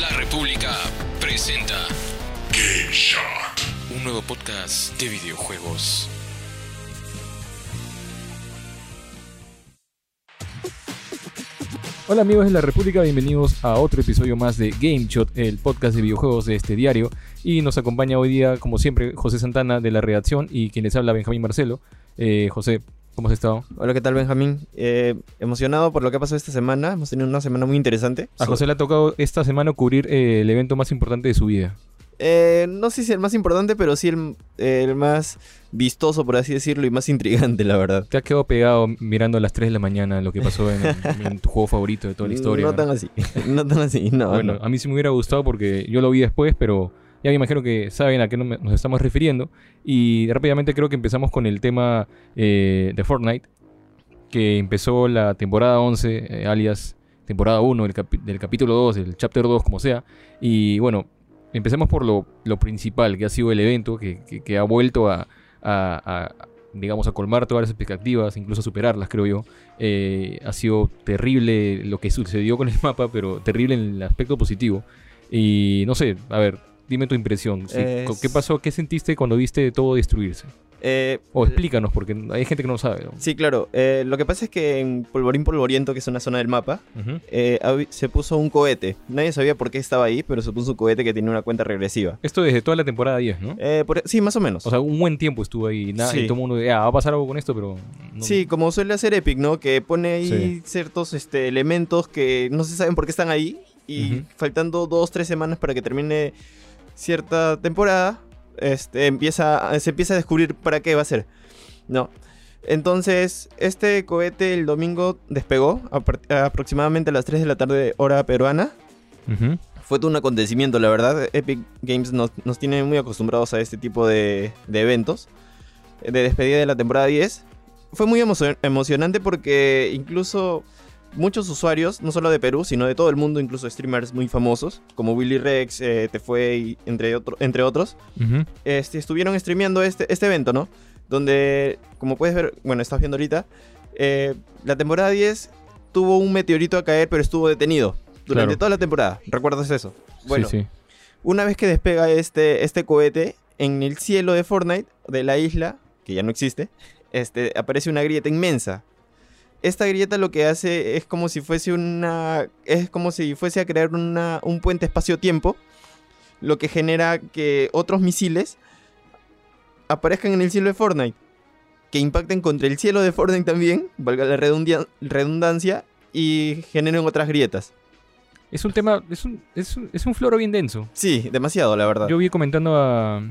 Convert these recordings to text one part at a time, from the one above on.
La República presenta Game Shot. un nuevo podcast de videojuegos. Hola amigos de la República, bienvenidos a otro episodio más de Game Shot, el podcast de videojuegos de este diario. Y nos acompaña hoy día, como siempre, José Santana de la redacción y quien les habla Benjamín Marcelo. Eh, José, ¿cómo has estado? Hola, ¿qué tal Benjamín? Eh, emocionado por lo que ha pasado esta semana. Hemos tenido una semana muy interesante. A José le ha tocado esta semana cubrir eh, el evento más importante de su vida. Eh, no sé si el más importante, pero sí el, el más vistoso, por así decirlo, y más intrigante, la verdad. Te has quedado pegado mirando a las 3 de la mañana lo que pasó en, en tu juego favorito de toda la historia. No tan así, no tan así, no. Bueno, no. a mí sí me hubiera gustado porque yo lo vi después, pero ya me imagino que saben a qué no- nos estamos refiriendo. Y rápidamente creo que empezamos con el tema eh, de Fortnite, que empezó la temporada 11, eh, alias temporada 1 del, capítulo 2, del chapter 2, como sea. Y bueno, empecemos por lo, principal, que ha sido el evento, que, que- ha vuelto a, digamos, a colmar todas las expectativas, incluso a superarlas, creo yo. Eh, ha sido terrible lo que sucedió con el mapa, pero terrible en el aspecto positivo. Y no sé, a ver, dime tu impresión. Sí, Es- co- ¿Qué pasó? ¿Qué sentiste cuando viste todo destruirse? Eh, O explícanos, porque hay gente que no sabe. ¿no? sí, claro. eh, lo que pasa es que en Polvorín Polvoriento, que es una zona del mapa, eh, se puso un cohete. Nadie sabía por qué estaba ahí, pero se puso un cohete que tenía una cuenta regresiva. Esto desde toda la temporada 10, ¿no? Eh, por- sí, más o menos. O sea, un buen tiempo estuvo ahí. Nada, Sí. Y todo el mundo, ah, va a pasar algo con esto, pero. no- Sí, como suele hacer Epic, ¿no? Que pone ahí Sí. ciertos este, elementos que no se saben por qué están ahí. Y faltando dos, tres semanas para que termine cierta temporada, este, empieza, se empieza a descubrir para qué va a ser. ¿No? Entonces, este cohete el domingo despegó a aproximadamente a las 3 de la tarde, hora peruana. Fue todo un acontecimiento, la verdad. Epic Games nos, nos tiene muy acostumbrados a este tipo de, de eventos. De despedida de la temporada 10. Fue muy emo- emocionante porque incluso muchos usuarios, no solo de Perú, sino de todo el mundo, incluso streamers muy famosos, como Willy Rex, eh, Te Fue, y entre, otro- entre otros, este, estuvieron streameando este, este evento, ¿no? Donde, como puedes ver, bueno, estás viendo ahorita, eh, la temporada 10 tuvo un meteorito a caer, pero estuvo detenido durante Claro. toda la temporada. ¿Recuerdas eso? Bueno, sí, sí. una vez que despega este, este cohete, en el cielo de Fortnite, de la isla, que ya no existe, este, aparece una grieta inmensa. Esta grieta lo que hace es como si fuese una. Es como si fuese a crear una, un puente espacio-tiempo. Lo que genera que otros misiles aparezcan en el cielo de Fortnite. Que impacten contra el cielo de Fortnite también, valga la redundancia, y generen otras grietas. Es un tema, es un, es un, es un floro bien denso. Sí, demasiado, la verdad. Yo vi comentando a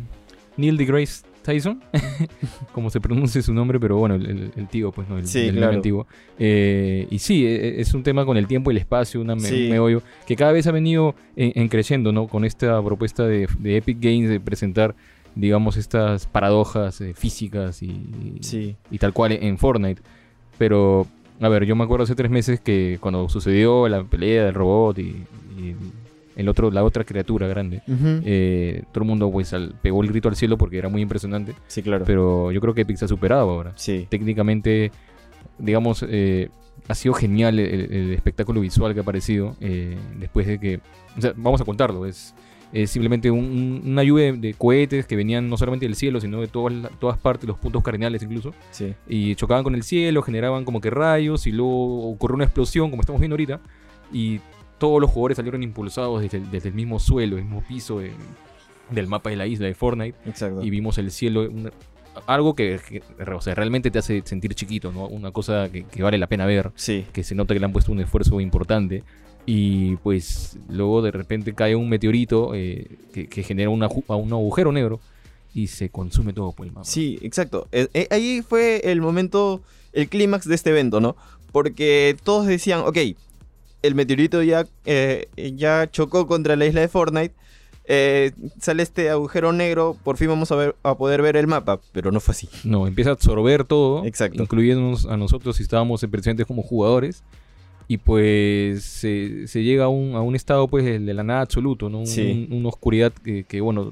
Neil deGrasse Tyson, como se pronuncia su nombre, pero bueno, el, tío, pues no, el, Sí, el claro. antiguo. Eh, y sí, e- e- es un tema con el tiempo y el espacio, una me- Sí. un meollo, que cada vez ha venido en, en creciendo, ¿no? Con esta propuesta de, de Epic Games de presentar, digamos, estas paradojas eh, físicas y, Sí. y tal cual en Fortnite. Pero, a ver, yo me acuerdo hace tres meses que cuando sucedió la pelea del robot y, y el otro, la otra criatura grande, eh, todo el mundo pues al- pegó el grito al cielo porque era muy impresionante. Sí, claro. Pero yo creo que Epic se ha superado ahora. sí. Técnicamente, digamos, eh, ha sido genial el, el espectáculo visual que ha aparecido eh, después de que... O sea, vamos a contarlo. Es, es simplemente un- un- una lluvia de, cohetes que venían no solamente del cielo, sino de todas, todas partes, los puntos cardinales incluso. Sí. Y chocaban con el cielo, generaban como que rayos y luego ocurrió una explosión, como estamos viendo ahorita. Y todos los jugadores salieron impulsados desde el, desde el mismo suelo, el mismo piso de- del mapa de la isla de Fortnite Exacto. y vimos el cielo, una- algo que, que, o sea, realmente te hace sentir chiquito, ¿no? Una cosa que, que vale la pena ver, Sí. que se nota que le han puesto un esfuerzo importante. Y pues luego de repente cae un meteorito eh, que, que genera una un agujero negro y se consume todo por el mapa. Sí, exacto. Eh, eh, ahí fue el momento, el clímax de este evento, ¿no? Porque todos decían, ok, el meteorito ya, eh, ya chocó contra la isla de Fortnite, eh, sale este agujero negro, por fin vamos a, ver, a poder ver el mapa, pero no fue así. No, empieza a absorber todo, Exacto. incluyéndonos a nosotros si estábamos presentes como jugadores. Y pues se, se llega a un, a un estado pues de la nada absoluto, ¿no? Un- Sí. un- una oscuridad que, que, bueno,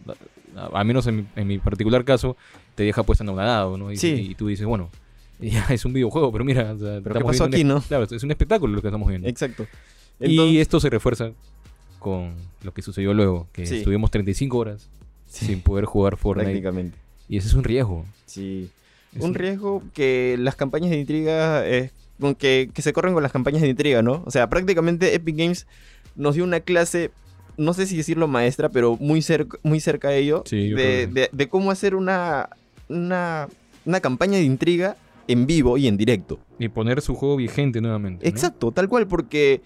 a, a menos en mi, en mi particular caso, te deja pues anonadado, ¿no? Y, Sí. y tú dices, bueno, ya es un videojuego, pero mira, o sea, ¿qué estamos pasó viendo un aquí, es- no? Claro, es un espectáculo lo que estamos viendo. Exacto. y esto se refuerza con lo que sucedió luego, que Sí. estuvimos 35 horas Sí, sin poder jugar Fortnite. prácticamente. Y ese es un riesgo. Sí. Es Un riesgo que las campañas de intriga, eh, con que, que se corren con las campañas de intriga, ¿no? O sea, prácticamente Epic Games nos dio una clase, no sé si decirlo maestra, pero muy, cerca muy cerca de ello, Sí, de, de- de cómo hacer una, una, una campaña de intriga en vivo y en directo. Y poner su juego vigente nuevamente. ¿no? Exacto, tal cual, porque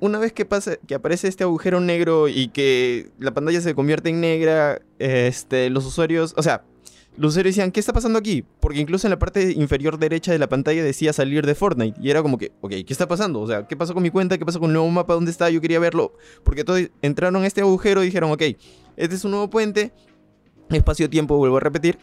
una vez que pasa, que aparece este agujero negro y que la pantalla se convierte en negra, este, los usuarios, o sea, los usuarios decían, ¿qué está pasando aquí? Porque incluso en la parte inferior derecha de la pantalla decía salir de Fortnite. Y era como que, ok, ¿qué está pasando? O sea, ¿qué pasó con mi cuenta? ¿Qué pasó con el nuevo mapa? ¿Dónde está? Yo quería verlo. Porque todos entraron a este agujero y dijeron, ok, este es un nuevo puente, espacio-tiempo, vuelvo a repetir.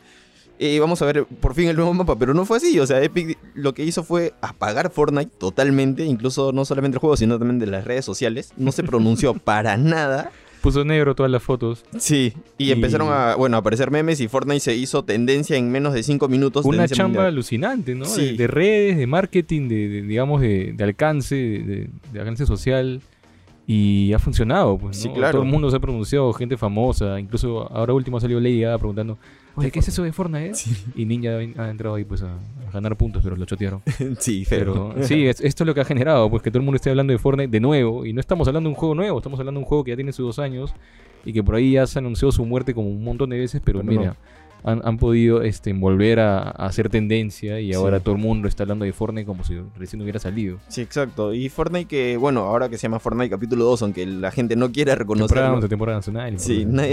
Y vamos a ver por fin el nuevo mapa, pero no fue así. O sea, Epic lo que hizo fue apagar Fortnite totalmente, incluso no solamente el juego, sino también de las redes sociales. No se pronunció para nada. Puso negro todas las fotos. Sí, y, Y- empezaron a, bueno, a aparecer memes y Fortnite se hizo tendencia en menos de 5 minutos. Una chamba mundial. alucinante, ¿no? Sí. De, de redes, de marketing, de, de, digamos, de, de alcance, de, alcance social. Y ha funcionado, pues, ¿no? Sí, claro. Todo el mundo se ha pronunciado, gente famosa. Incluso ahora último salió Lady Gaga preguntando, oye, ¿qué es eso de Fortnite? Y Ninja ha entrado ahí, pues, a, a ganar puntos, pero lo chotearon. sí, feo. Pero sí, es- esto es lo que ha generado, pues que todo el mundo esté hablando de Fortnite de nuevo. Y no estamos hablando de un juego nuevo, estamos hablando de un juego que ya tiene sus dos años y que por ahí ya se anunció su muerte como un montón de veces, pero Pero mira, han, han podido este, volver a, a hacer tendencia y Sí. ahora todo el mundo está hablando de Fortnite como si recién hubiera salido. Sí, exacto. Y Fortnite que, bueno, ahora que se llama Fortnite capítulo 2, aunque la gente no quiera Temporada, reconocerlo. de temporada nacional. Sí, na-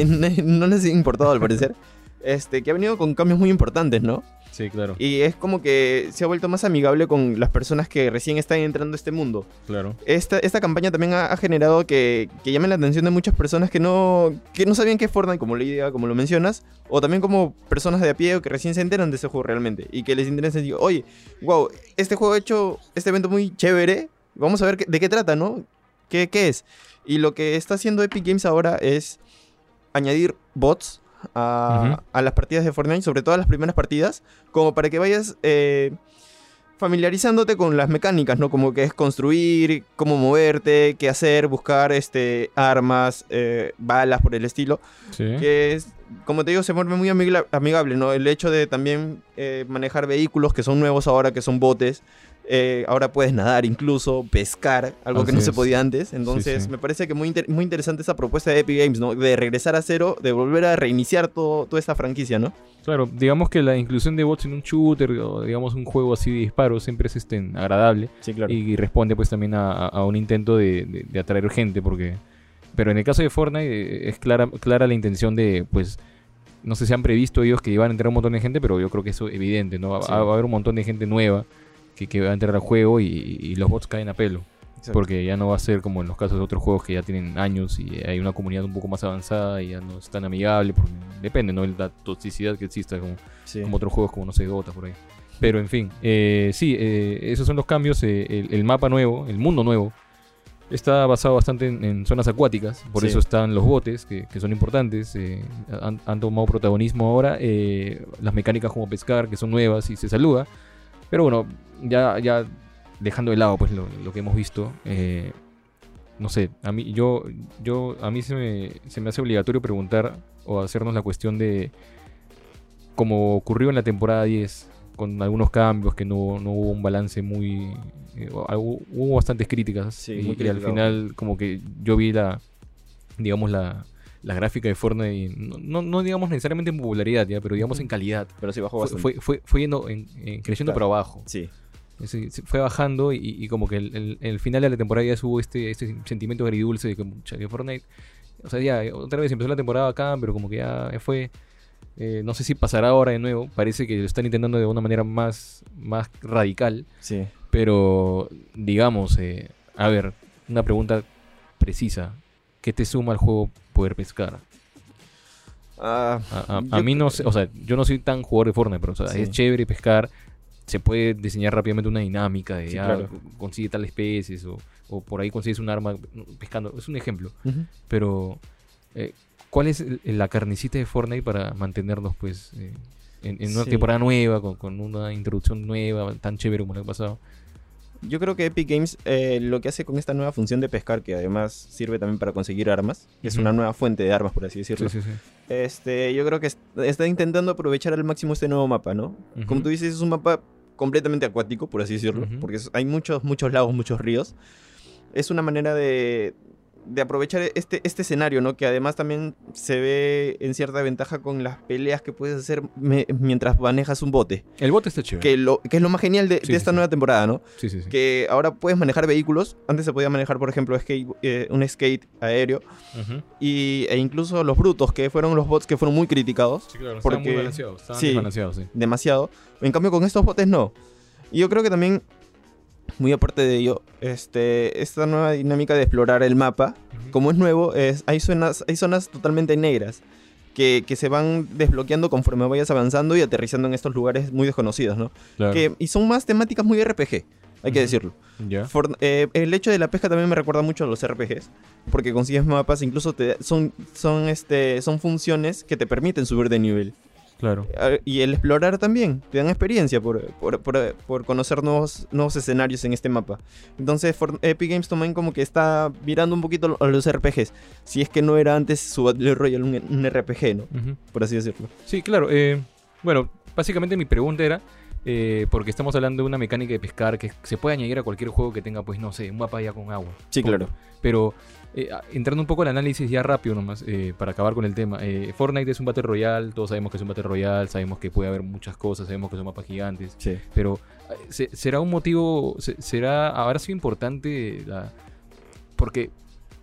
no les ha importado al parecer. Este, que ha venido con cambios muy importantes, ¿no? sí, claro, Y es como que se ha vuelto más amigable con las personas que recién están entrando a este mundo. claro. Esta, esta campaña también ha, ha generado que, que llamen la atención de muchas personas que no, que no sabían qué es Fortnite, como Gaga, como lo mencionas, o también como personas de a pie o que recién se enteran de ese juego realmente y que les interesa decir, oye, wow, este juego ha hecho este evento muy chévere, vamos a ver qué- de qué trata, ¿no? ¿Qué, ¿Qué es? Y lo que está haciendo Epic Games ahora es añadir bots a, las partidas de Fortnite, sobre todo a las primeras partidas, como para que vayas eh, familiarizándote con las mecánicas, ¿no? Como que es construir, cómo moverte, qué hacer, buscar este, armas, eh, balas por el estilo. Sí. Que es, como te digo, se vuelve muy amigable, ¿no? El hecho de también eh, manejar vehículos que son nuevos ahora, que son botes. Eh, ahora puedes nadar incluso, pescar, algo que no se podía antes. Entonces, sí. me parece que muy, inter- muy interesante esa propuesta de Epic Games, ¿no? De regresar a cero, de volver a reiniciar todo, toda esta franquicia, ¿no? Claro, digamos que la inclusión de bots en un shooter o digamos un juego así de disparos siempre es este, agradable. Sí, claro. y responde pues también a, a- un intento de, de- de atraer gente porque pero en el caso de Fortnite eh, es clara clara la intención de pues no sé si han previsto ellos que iban a entrar un montón de gente pero yo creo que eso es evidente no va, Sí. va a haber un montón de gente nueva que, que va a entrar al juego y, y los bots caen a pelo Exacto. porque ya no va a ser como en los casos de otros juegos que ya tienen años y hay una comunidad un poco más avanzada y ya no es tan amigable porque depende no la toxicidad que exista como Sí. como otros juegos como no sé Dota por ahí pero en fin eh, sí eh, esos son los cambios eh, el, el mapa nuevo el mundo nuevo está basado bastante en, en zonas acuáticas por Sí. eso están los botes que, que son importantes eh, han, han tomado protagonismo ahora eh, las mecánicas como pescar que son nuevas y se saluda pero bueno ya ya dejando de lado pues lo, lo que hemos visto eh, no sé a mí yo yo a mí se me, se me hace obligatorio preguntar o hacernos la cuestión de como ocurrió en la temporada 10, con algunos cambios, que no, no hubo un balance muy... eh, hubo, hubo bastantes críticas. Sí, y, y al final como que yo vi la, digamos, la, la gráfica de Fortnite, no, no, no digamos necesariamente en popularidad, ya, pero digamos en calidad. Pero sí bajó bastante. fue, fue, fue yendo, en, en- creciendo Claro. para abajo. Sí. Fue bajando y, y como que el, el- el final de la temporada ya hubo este, este sentimiento agridulce de que, que Fortnite, o sea, ya otra vez empezó la temporada acá, pero como que ya fue, eh, no sé si pasará ahora de nuevo, parece que lo están intentando de una manera más, más radical, Sí. pero digamos, eh, a ver, una pregunta precisa, ¿qué te suma al juego poder pescar? Ah, A, a- yo a mí no sé, o sea, yo no soy tan jugador de Fortnite, pero o sea, Sí. es chévere pescar. Se puede diseñar rápidamente una dinámica de Sí, ya, claro. consigue tales especies o, o por ahí consigues un arma pescando. Es un ejemplo. Pero, eh, ¿cuál es la carnicita de Fortnite para mantenernos, pues, eh, en, en una Sí. temporada nueva, con, con una introducción nueva, tan chévere como la que ha pasado? Yo creo que Epic Games eh, lo que hace con esta nueva función de pescar, que además sirve también para conseguir armas, que es una nueva fuente de armas, por así decirlo. Sí, sí, sí. Este, yo creo que est- está intentando aprovechar al máximo este nuevo mapa, ¿no? Como tú dices, es un mapa completamente acuático, por así decirlo, porque hay muchos, muchos lagos, muchos ríos. Es una manera de, de aprovechar este, este escenario, ¿no? Que además también se ve en cierta ventaja con las peleas que puedes hacer me- mientras manejas un bote, El bote está chévere. que, lo, que es lo más genial de, Sí, de esta sí, sí. nueva temporada, ¿no? Sí, sí, sí. Que ahora puedes manejar vehículos, antes se podía manejar, por ejemplo, skate, eh, un skate aéreo, y, e incluso los brutos, que fueron los bots que fueron muy criticados Sí, claro, Porque- estaban muy balanceados. Estaban sí. demasiado. En cambio, con estos botes no. Y yo creo que también, muy aparte de ello, este, esta nueva dinámica de explorar el mapa, como es nuevo, es, hay, zonas, hay zonas totalmente negras que, que se van desbloqueando conforme vayas avanzando y aterrizando en estos lugares muy desconocidos, ¿no? Claro. Que, y son más temáticas muy RPG, hay que decirlo. For- eh, el hecho de la pesca también me recuerda mucho a los RPGs, porque consigues mapas, incluso te, son, son, este, son funciones que te permiten subir de nivel. Claro. Ah, Y el explorar también, te dan experiencia por, por, por- por conocer nuevos, nuevos escenarios en este mapa. Entonces For- Epic Games también como que está mirando un poquito a los RPGs. Si es que no era antes su Battle Royale un, un RPG, ¿no? Por así decirlo. Sí, claro. eh, bueno, básicamente mi pregunta era, eh, porque estamos hablando de una mecánica de pescar que se puede añadir a cualquier juego que tenga, pues, no sé, un mapa ya con agua. Sí, claro. Pero eh, entrando un poco al análisis ya rápido nomás, eh, para acabar con el tema. Fortnite es un Battle Royale, todos sabemos que es un Battle Royale, sabemos que puede haber muchas cosas, sabemos que son mapas gigantes. Sí. Pero se- será un motivo, se- será, habrá sido importante la... Porque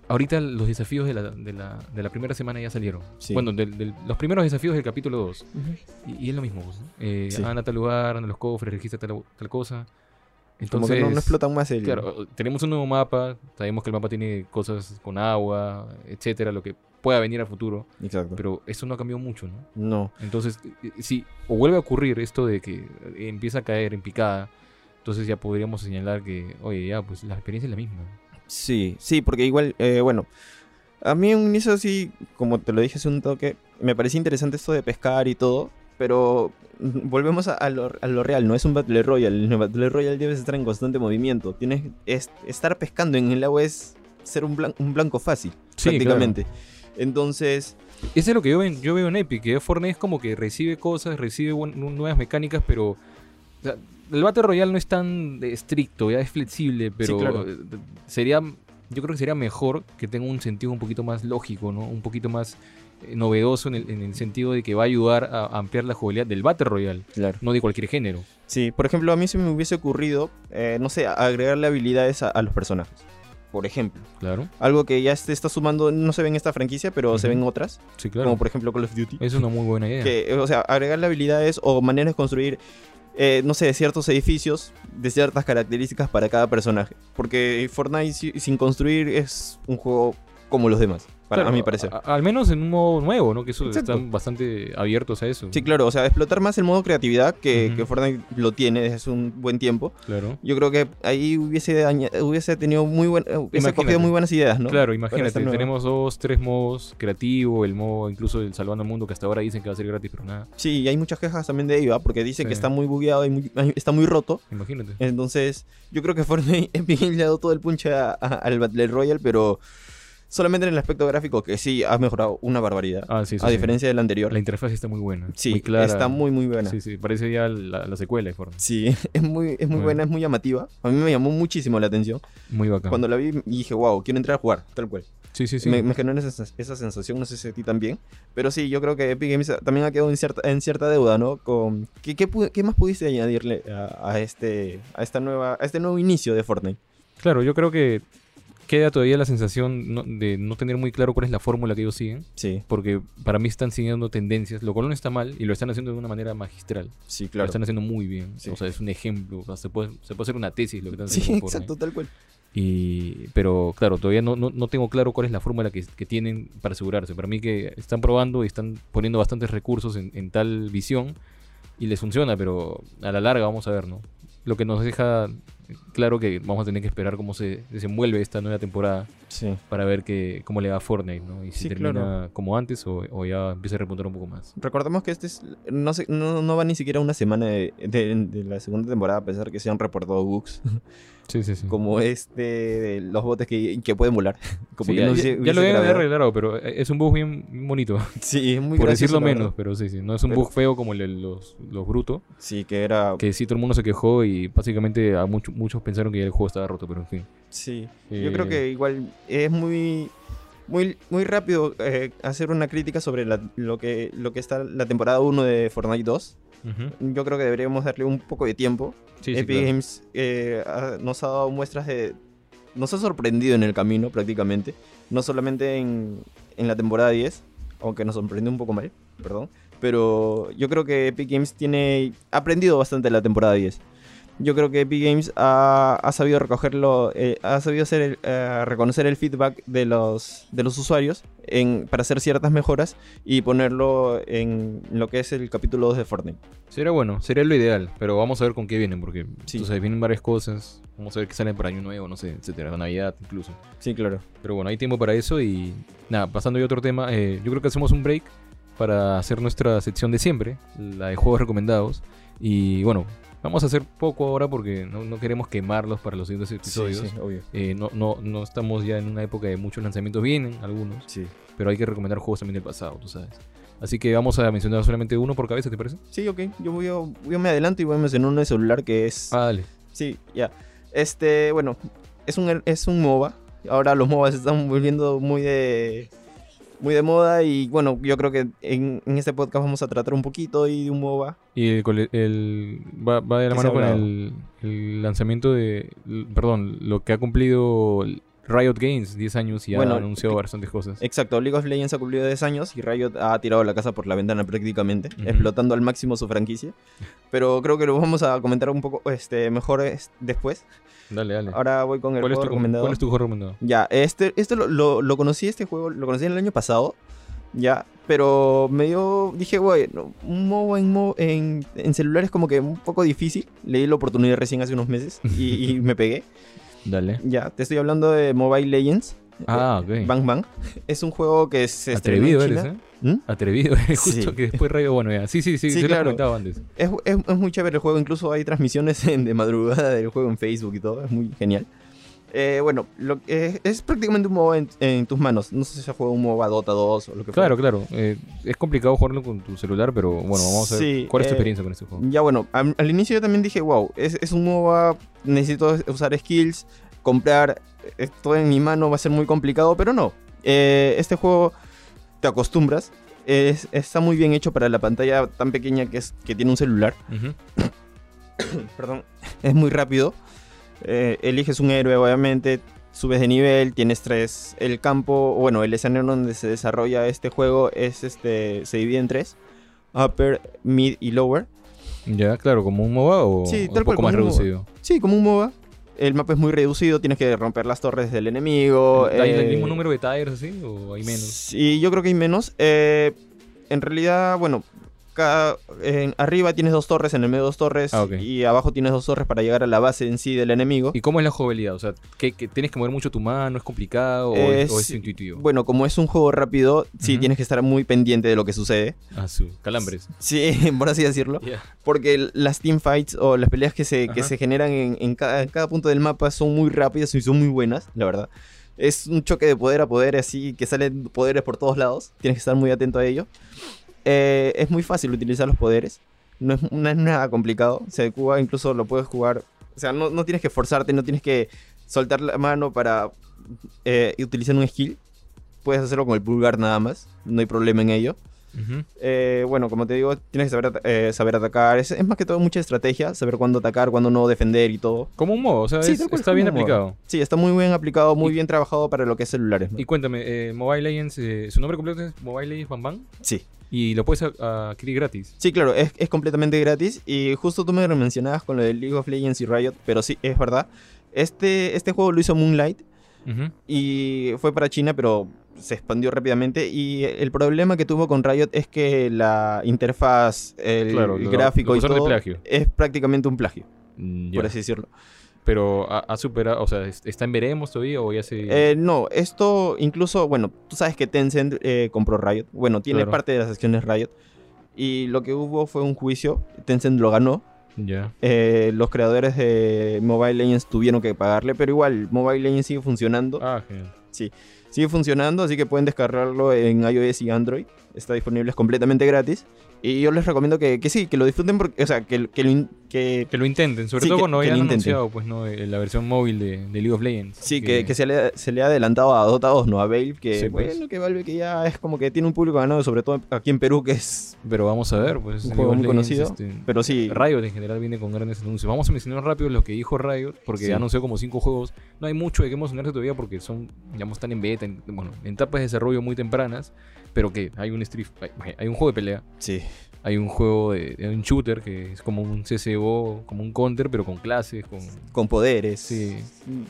ahorita los desafíos de la, de la, de la primera semana ya salieron. Sí. Bueno, del- del- los primeros desafíos del capítulo 2. Y, y es lo mismo. pues. Eh, Sí. Anda a tal lugar, anda a los cofres, registra tal, tal cosa. Como Entonces, que no, no explotan más el... claro, tenemos un nuevo mapa, sabemos que el mapa tiene cosas con agua, etcétera, lo que pueda venir a futuro, Exacto. pero eso no ha cambiado mucho, ¿no? No. Entonces, eh, si o vuelve a ocurrir esto de que eh, empieza a caer en picada, entonces ya podríamos señalar que, oye, ya, pues la experiencia es la misma. Sí, sí, porque igual, eh, bueno, a mí en un inicio sí, como te lo dije hace un toque, me parecía interesante esto de pescar y todo, pero volvemos a, a lo, a lo real, no es un Battle Royale, en el Battle Royale debes estar en constante movimiento, tienes, es- estar pescando en el agua es ser un, blan- un blanco fácil, Sí, prácticamente. Entonces, Eso es lo que yo, ven- yo veo en Epic, que Fortnite es como que recibe cosas, recibe buen- nuevas mecánicas, pero o sea, el Battle Royale no es tan estricto, ya es flexible, pero claro. eh, sería, yo creo que sería mejor que tenga un sentido un poquito más lógico, ¿no? Un poquito más eh, novedoso en el, en el sentido de que va a ayudar a ampliar la jugabilidad del Battle Royale, claro. no de cualquier género. Sí, por ejemplo, a mí se me hubiese ocurrido, eh, no sé, agregarle habilidades a, a los personajes. Por ejemplo, Claro, algo que ya se está sumando, no se ve en esta franquicia, pero se ven otras, sí, claro. como por ejemplo Call of Duty. Es una muy buena idea. que, o sea, agregarle habilidades o maneras de construir, eh, no sé, ciertos edificios de ciertas características para cada personaje. Porque Fortnite si- sin construir es un juego como los demás, para, Claro, a mi parecer. a- al menos en un modo nuevo, ¿no? Que eso Exacto. están bastante abiertos a eso. Sí, claro, o sea, explotar más el modo creatividad que, que Fortnite lo tiene desde hace un buen tiempo. Claro. Yo creo que ahí hubiese, hubiese tenido muy buen, eh, hubiese cogido muy buenas ideas, ¿no? Claro, imagínate, tenemos dos, tres modos, creativo, el modo incluso del Salvando al Mundo que hasta ahora dicen que va a ser gratis, pero nada, Sí, y hay muchas quejas también de ello, ¿ah? porque dicen que está muy bugueado y muy- está muy roto. imagínate. Entonces, yo creo que Fortnite le ha dado todo el punch a- a- al Battle Royale, pero solamente en el aspecto gráfico, que sí ha mejorado una barbaridad. Ah, sí, a sí. diferencia del anterior. La interfaz está muy buena, sí, muy clara. está muy, muy buena. Sí, sí, parece ya la, la secuela de Fortnite. Sí, es muy, es muy Bueno. buena, es muy llamativa. A mí me llamó muchísimo la atención. Muy bacán. Cuando la vi y dije, wow, quiero entrar a jugar, tal cual. Sí, sí, sí. Me, me generó esa, esa sensación, no sé si a ti también. Pero sí, yo creo que Epic Games también ha quedado en cierta, en cierta deuda, ¿no? Con, ¿qué, qué, más pudiste añadirle a, a este, a, esta nueva, a este nuevo inicio de Fortnite? Claro, yo creo que queda todavía la sensación no- de no tener muy claro cuál es la fórmula que ellos siguen, Sí, porque para mí están siguiendo tendencias, lo cual no está mal y lo están haciendo de una manera magistral. sí, Lo claro. están haciendo muy bien. Sí. O sea, es un ejemplo. o sea, se, puede, se puede hacer una tesis lo que están Sí, haciendo. Fortnite. exacto, tal cual. Y, pero claro, todavía no, no, no tengo claro cuál es la fórmula que, que tienen para asegurarse. Para mí que están probando y están poniendo bastantes recursos en, en tal visión y les funciona, pero a la larga vamos a ver, ¿no? Lo que nos deja claro que vamos a tener que esperar cómo se desenvuelve esta nueva temporada Sí. para ver que, cómo le va a Fortnite, ¿no? Y si Sí, termina claro. como antes o, o ya empieza a repuntar un poco más. Recordemos que este es, no, sé, no, no va ni siquiera una semana de, de- de la segunda temporada, a pesar que se han reportado bugs, Sí, sí, sí. como este de los botes que, que pueden volar. Como Sí, que ya, no ya- hubiese- ya lo gravedad. arreglado, pero es un bug bien bonito, Sí, es muy por gracioso, decirlo menos, pero sí, sí. No es un Pero- bug feo como el de los, los brutos, Sí, que era... que sí todo el mundo se quejó y básicamente a mucho- muchos pensaron que ya el juego estaba roto, pero en fin. Sí, Eh, yo creo que igual es muy muy muy rápido eh, hacer una crítica sobre la- lo que lo que está la temporada 1 de Fortnite 2. Yo creo que deberíamos darle un poco de tiempo. Sí, sí, Epic claro. Games eh, ha- nos ha dado muestras de nos ha sorprendido en el camino prácticamente, no solamente en, en la temporada 10, aunque nos sorprendió un poco mal, perdón, pero yo creo que Epic Games tiene ha aprendido bastante la temporada 10. Yo creo que Epic Games ha, ha sabido recogerlo, eh, ha sabido hacer el- eh, reconocer el feedback de los, de los usuarios en, para hacer ciertas mejoras y ponerlo en lo que es el capítulo 2 de Fortnite. Sería bueno, sería lo ideal, pero vamos a ver con qué vienen, porque Sí. sabes, vienen varias cosas. Vamos a ver qué salen para Año Nuevo, no sé, etcétera, Navidad incluso. Sí, claro. Pero bueno, hay tiempo para eso y nada, pasando a otro tema, eh, yo creo que hacemos un break para hacer nuestra sección de siempre, la de juegos recomendados. Y bueno, vamos a hacer poco ahora porque no, no queremos quemarlos para los siguientes episodios. Sí, sí, obvio. Eh, no, no, no estamos ya en una época de muchos lanzamientos, vienen algunos, Sí. pero hay que recomendar juegos también del pasado, tú sabes. Así que vamos a mencionar solamente uno por cabeza, ¿te parece? Sí, ok. Yo voy a, a me adelanto y voy a mencionar uno de celular que es. Ah, dale. Sí, ya. Este, bueno, es un, es un MOBA. Ahora los MOBAs se están volviendo muy de. Muy de moda y bueno, yo creo que en, en este podcast vamos a tratar un poquito y de un MOBA. Y el, el- va, va de la ¿Qué se mano con el, el lanzamiento de, perdón, lo que ha cumplido Riot Games, 10 años y Bueno, ha anunciado bastantes cosas. Exacto, League of Legends ha cumplido 10 años y Riot ha tirado la casa por la ventana prácticamente, Ujú. explotando al máximo su franquicia. Pero creo que lo vamos a comentar un poco este, mejor es- después. Dale, dale. Ahora voy con el ¿Cuál es, juego tu, recomendado. ¿Cuál es tu juego recomendado? Ya, este, este lo, lo, lo conocí, este juego, lo conocí el año pasado, ya, pero me dio, dije, güey, un MOBA en, en, en celular es como que un poco difícil, leí la oportunidad recién hace unos meses y, y me pegué, Dale. ya, te estoy hablando de Mobile Legends, Ah, ok. eh, Bang Bang, es un juego que se Atrevido eres. ¿eh? ¿Mm? Atrevido eres. Justo Sí. que después Rayo, bueno, ya. Sí, sí, sí, Sí, lo has claro. comentado antes. Es, es- es muy chévere el juego, incluso hay transmisiones en- de madrugada del juego en Facebook y todo, es muy genial. Eh, bueno, lo, eh, es prácticamente un MOBA en, en tus manos. No sé si se juega un MOBA Dota 2 o lo que fuera. Claro, claro. eh, es complicado jugarlo con tu celular, pero bueno, vamos a ver. Sí, ¿Cuál es tu eh, experiencia con este juego? Ya bueno, al, inicio yo también dije, wow, es, es un MOBA, necesito usar skills, comprar, todo en mi mano va a ser muy complicado, pero no. Este juego te acostumbras, es- está muy bien hecho para la pantalla tan pequeña que, es, que tiene un celular. Perdón, es muy rápido. Eh, eliges un héroe, obviamente, subes de nivel, tienes tres. El campo, bueno, el escenario donde se desarrolla este juego es este, se divide en tres: upper, mid y lower. Ya, claro, como un MOBA o Sí, un tal cual, poco más MOBA. reducido. Sí, como un MOBA. El mapa es muy reducido, tienes que romper las torres del enemigo. ¿Hay el eh, mismo número de tires así o hay menos? Sí, yo creo que hay menos. Eh, en realidad, bueno, cada, en- arriba tienes dos torres, en el medio dos torres Ah, y abajo tienes dos torres para llegar a la base en sí del enemigo. ¿Y cómo es la jugabilidad? O sea, ¿qué, qué- tienes que mover mucho tu mano? ¿Es complicado o, es, o es sí, intuitivo? Bueno, como es un juego rápido, sí tienes que estar muy pendiente de lo que sucede. Ah, su calambres. Sí, por así decirlo. Porque las teamfights o las peleas que se, que se generan en, en cada, en cada punto del mapa son muy rápidas y son muy buenas, la verdad. Es un choque de poder a poder, así que salen poderes por todos lados. Tienes que estar muy atento a ello. Eh, es muy fácil utilizar los poderes. No es, no es nada complicado. Se juega, incluso lo puedes jugar. O sea, no, no tienes que forzarte, no tienes que soltar la mano para eh, utilizar un skill. Puedes hacerlo con el pulgar nada más. No hay problema en ello. Eh, bueno, como te digo, tienes que saber, eh, saber atacar. Es, es más que todo mucha estrategia, saber cuándo atacar, cuándo no defender y todo. Como un MOBA, o sea, Sí, es- tal cual, está bien aplicado. Sí, está muy bien aplicado, muy Y- bien trabajado para lo que es celulares. ¿no? Y cuéntame, eh, Mobile Legends, su nombre completo es Mobile Legends Bang Bang Sí. Y lo puedes adquirir gratis. Sí, claro, es, es completamente gratis. Y justo tú me lo mencionabas con lo de League of Legends y Riot, pero sí, es verdad. Este, este juego lo hizo Moonlight y fue para China, pero se expandió rápidamente. Y el problema que tuvo con Riot es que la interfaz, el Claro, lo- gráfico lo y todo es prácticamente un plagio. Mm, por así decirlo. Pero ha, ha superado, o sea, es- ¿está en veremos todavía o ya se...? Eh, no, esto incluso, bueno, tú sabes que Tencent eh, compró Riot. Bueno, tiene Claro. parte de las acciones Riot. Y lo que hubo fue un juicio. Tencent lo ganó. ya. Eh, los creadores de Mobile Legends tuvieron que pagarle, pero igual, Mobile Legends sigue funcionando. Ah, genial. Sigue funcionando, así que pueden descargarlo en iOS y Android. Está disponible, es completamente gratis. Y yo les recomiendo que, que sí, que lo disfruten, porque, o sea, que, que, lo in- que Que lo intenten, sobre Sí, todo cuando hayan anunciado pues, ¿no? Eh, la versión móvil de, de League of Legends. Sí, que, que se, le, se le ha adelantado a Dota 2, ¿no? A Valve, que Sí, pues. bueno, que Valve que ya es como que tiene un público ganado, sobre todo aquí en Perú, que es... Pero vamos a ver, pues. Un juego muy Legends, conocido, este, Pero sí, Riot en general viene con grandes anuncios. Vamos a mencionar rápido lo que dijo Riot, porque Sí. anunció como cinco juegos. No hay mucho de qué emocionarse todavía porque son, digamos, están en beta, en, bueno, en etapas de desarrollo muy tempranas. Pero que hay un Street, hay, hay un juego de pelea, sí. hay un juego de, de un shooter que es como un CSGO, como un counter, pero con clases, con Con poderes. sí,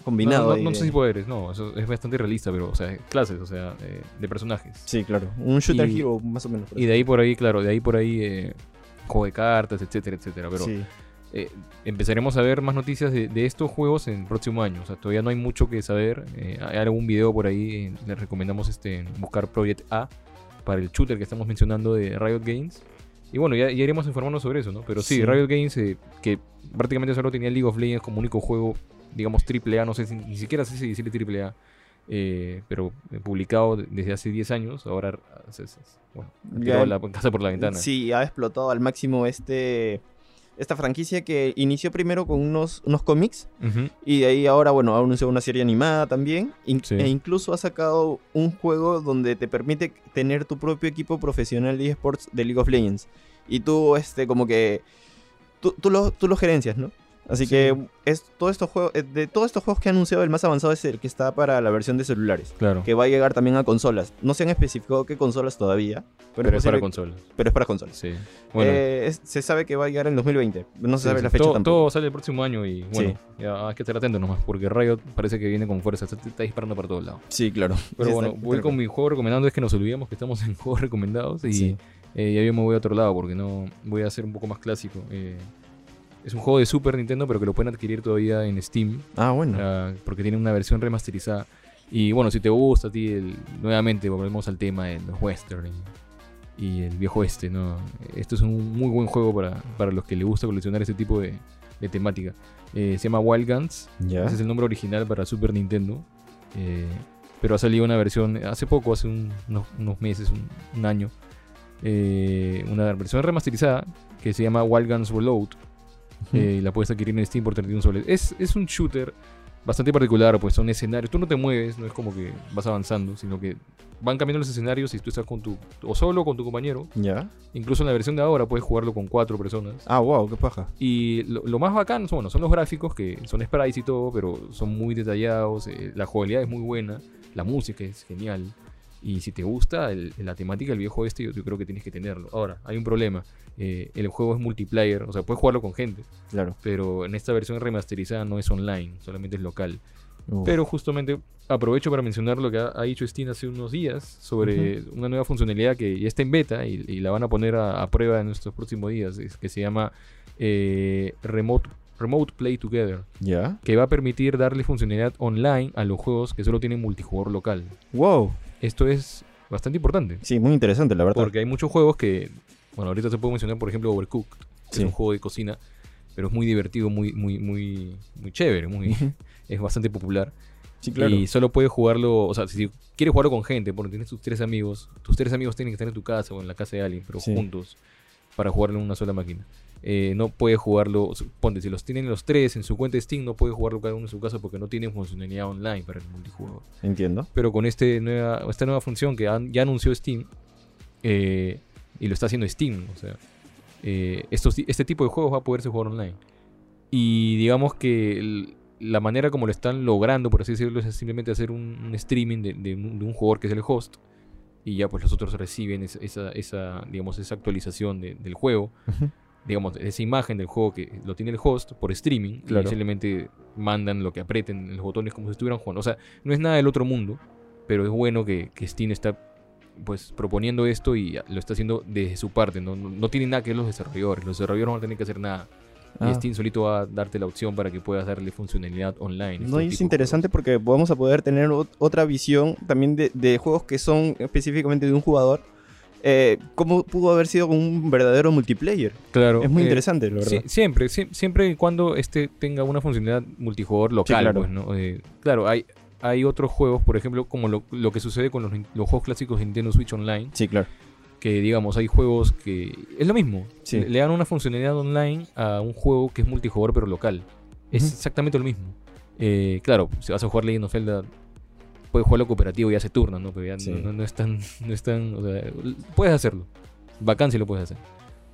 Combinado. No, sé si poderes, no, eso es bastante realista, pero, o sea, clases, o sea, eh, de personajes. Sí, claro. Un shooter Y- hero, más o menos. Y de ahí por ahí, claro, de ahí por ahí, eh, juego de cartas, etcétera, etcétera. Pero Sí. eh, empezaremos a ver más noticias de, de estos juegos en el próximo año. O sea, todavía no hay mucho que saber. Eh, hay algún video por ahí, eh, les recomendamos este, buscar Project A para el shooter que estamos mencionando de Riot Games. Y bueno, ya, ya iremos informando sobre eso, ¿no? Pero sí, Sí. Riot Games, eh, que prácticamente solo tenía League of Legends como único juego, digamos, triple A, no sé si ni siquiera sé si decirle triple A, eh, pero eh, publicado de- desde hace 10 años, ahora se- bueno, ha Ya- tirado la casa por la ventana. Sí, ha explotado al máximo este esta franquicia que inició primero con unos, unos cómics y de ahí ahora, bueno, ha anunciado una serie animada también in- Sí. e incluso ha sacado un juego donde te permite tener tu propio equipo profesional de esports de League of Legends y tú, este, como que tú, tú, lo, tú lo gerencias, ¿no? Así Sí. que es todos estos juegos, eh, de todos estos juegos que ha anunciado, el más avanzado es el que está para la versión de celulares. Claro. Que va a llegar también a consolas. No se han especificado qué consolas todavía. Pero, Pero es para consolas. pero es para consolas. Sí. Bueno, Eh, es- se sabe que va a llegar en 2020. No se sí, sabe sí. la fecha todo, tampoco. todo sale el próximo año y bueno, ya hay que estar atento nomás, porque Riot parece que viene con fuerza, está, está disparando para todos lados. Sí, claro. Pero bueno, está- voy con mi juego recomendando, es que nos olvidamos que estamos en juegos recomendados y Sí. eh, ya yo me voy a otro lado porque no voy a hacer un poco más clásico. Eh, es un juego de Super Nintendo, pero que lo pueden adquirir todavía en Steam, Ah, bueno. ah, porque tiene una versión remasterizada. Y bueno, si te gusta a ti, el- nuevamente volvemos al tema de los western y, y el viejo este, ¿no? Esto es un muy buen juego para, para los que les gusta coleccionar ese tipo de, de temática. Eh, se llama Wild Guns, ya. ese es el nombre original para Super Nintendo. eh, pero ha salido una versión hace poco, hace un- unos, unos meses, un, un año. eh, una versión remasterizada que se llama Wild Guns Reload. Eh, y la puedes adquirir en Steam por 31 soles. Es, es un shooter bastante particular, pues son escenarios. Tú no te mueves, no es como que vas avanzando, sino que van cambiando los escenarios y tú estás con tu. o solo o con tu compañero. Ya. Incluso en la versión de ahora puedes jugarlo con cuatro personas. Ah, wow, qué paja. Y lo, lo más bacán son, bueno, son los gráficos, que son sprites y todo, pero son muy detallados, eh, la jugabilidad es muy buena, la música es genial. Y si te gusta el- la temática del viejo este, yo, yo creo que tienes que tenerlo. Ahora, hay un problema. eh, el juego es multiplayer, o sea, puedes jugarlo con gente, Claro. pero en esta versión remasterizada no es online, solamente es local. Uf. Pero justamente aprovecho para mencionar lo que ha, ha dicho Steam hace unos días sobre una nueva funcionalidad que ya está en beta y, y la van a poner a, a prueba en estos próximos días, es que se llama eh, Remote, Remote Play Together, Ya. que va a permitir darle funcionalidad online a los juegos que solo tienen multijugador local. Wow. Esto es bastante importante, Sí, muy interesante, la verdad. porque hay muchos juegos que, bueno, ahorita te puedo mencionar, por ejemplo, Overcooked, que Sí. es un juego de cocina, pero es muy divertido, muy, muy, muy, muy chévere, muy, es bastante popular. Sí, claro. Y solo puedes jugarlo, o sea, si quieres jugarlo con gente, porque tienes tus tres amigos, tus tres amigos tienen que estar en tu casa o en la casa de alguien, pero Sí. juntos, para jugarlo en una sola máquina. Eh, no puedes jugarlo, ponte, si los tienen los tres en su cuenta de Steam, no puedes jugarlo cada uno en su casa porque no tienen funcionalidad online para el multijugador. Entiendo. Pero con este nueva, esta nueva función que han- ya anunció Steam, eh, y lo está haciendo Steam, o sea, eh, estos, este tipo de juegos va a poderse jugar online. Y digamos que el- la manera como lo están logrando, por así decirlo, es simplemente hacer un, un streaming de, de un, de un jugador que es el host. Y ya pues los otros reciben esa, esa, esa, digamos, esa actualización de- del juego. Digamos, esa imagen del juego que lo tiene el host por streaming. Claro. Y simplemente mandan lo que aprieten los botones como si estuvieran jugando. O sea, no es nada del otro mundo. Pero es bueno que, que Steam está pues proponiendo esto y lo está haciendo desde su parte. No, no, no tiene nada que ver los desarrolladores. Los desarrolladores no van a tener que hacer nada. Ah. Y Steam solito va a darte la opción para que puedas darle funcionalidad online. No, estos y es interesante porque vamos a poder tener ot- otra visión también de, de juegos que son específicamente de un jugador. Eh, ¿Cómo pudo haber sido un verdadero multiplayer? Claro. es muy eh, interesante, la verdad. Sí, siempre, sie- siempre y cuando este tenga una funcionalidad multijugador local, claro. pues, ¿no? Eh, claro, hay, hay otros juegos, por ejemplo, como lo, lo que sucede con los, juegos clásicos de Nintendo Switch Online, Sí, claro. que digamos, hay juegos que es lo mismo. Sí. Le, le dan una funcionalidad online a un juego que es multijugador pero local. Es exactamente lo mismo. Claro, si vas a jugar Legend of Zelda, puedes jugarlo cooperativo y hace turnos, ¿no? Pero ya Sí. no, no- es tan, no es tan, o sea, puedes hacerlo. Bacán si lo puedes hacer.